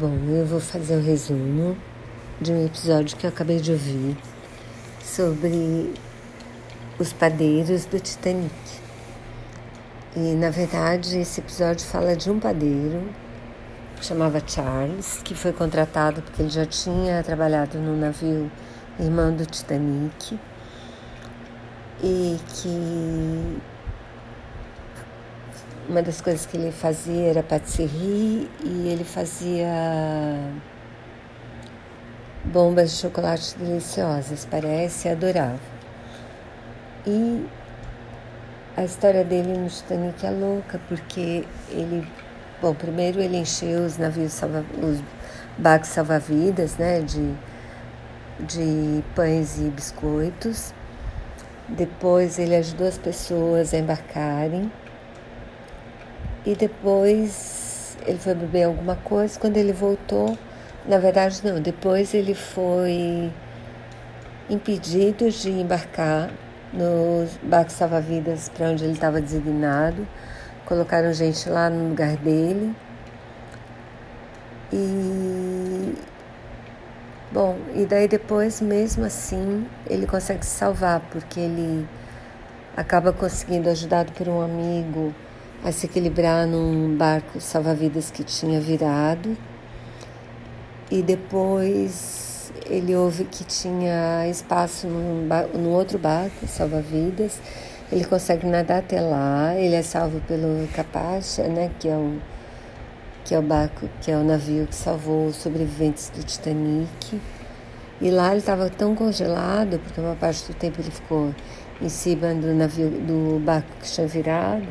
Bom, eu vou fazer um resumo de um episódio que eu acabei de ouvir sobre os padeiros do Titanic. E na verdade esse episódio fala de um padeiro que chamava Charles, que foi contratado porque ele já tinha trabalhado no navio irmão do Titanic e que uma das coisas que ele fazia era patisserie e ele fazia bombas de chocolate deliciosas, parece, adorava. E a história dele no Titanic é louca, porque ele, bom, primeiro ele encheu os navios, salva, os barcos salva-vidas, né, de, de pães e biscoitos. Depois ele ajudou as pessoas a embarcarem e depois ele foi beber alguma coisa. Quando ele voltou, na verdade, não, depois ele foi impedido de embarcar nos barcos salva-vidas para onde ele estava designado. Colocaram gente lá no lugar dele. E. Bom, e daí depois, mesmo assim, ele consegue se salvar, porque ele acaba conseguindo, ajudado por um amigo, a se equilibrar num barco salva-vidas que tinha virado. E depois ele ouve que tinha espaço num, num outro barco salva-vidas. Ele consegue nadar até lá. Ele é salvo pelo Capacha, né, que é o que é o barco, que é o navio que salvou os sobreviventes do Titanic. E lá ele estava tão congelado, porque uma parte do tempo ele ficou em cima do navio do barco que tinha virado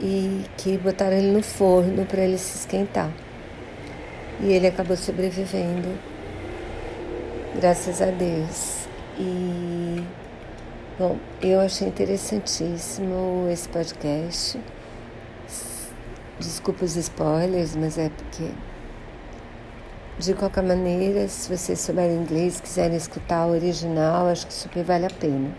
e que botaram ele no forno para ele se esquentar. E ele acabou sobrevivendo, graças a Deus. E, bom, eu achei interessantíssimo esse podcast. Desculpa os spoilers, mas é porque. De qualquer maneira, se vocês souberem inglês, quiserem escutar o original, acho que super vale a pena.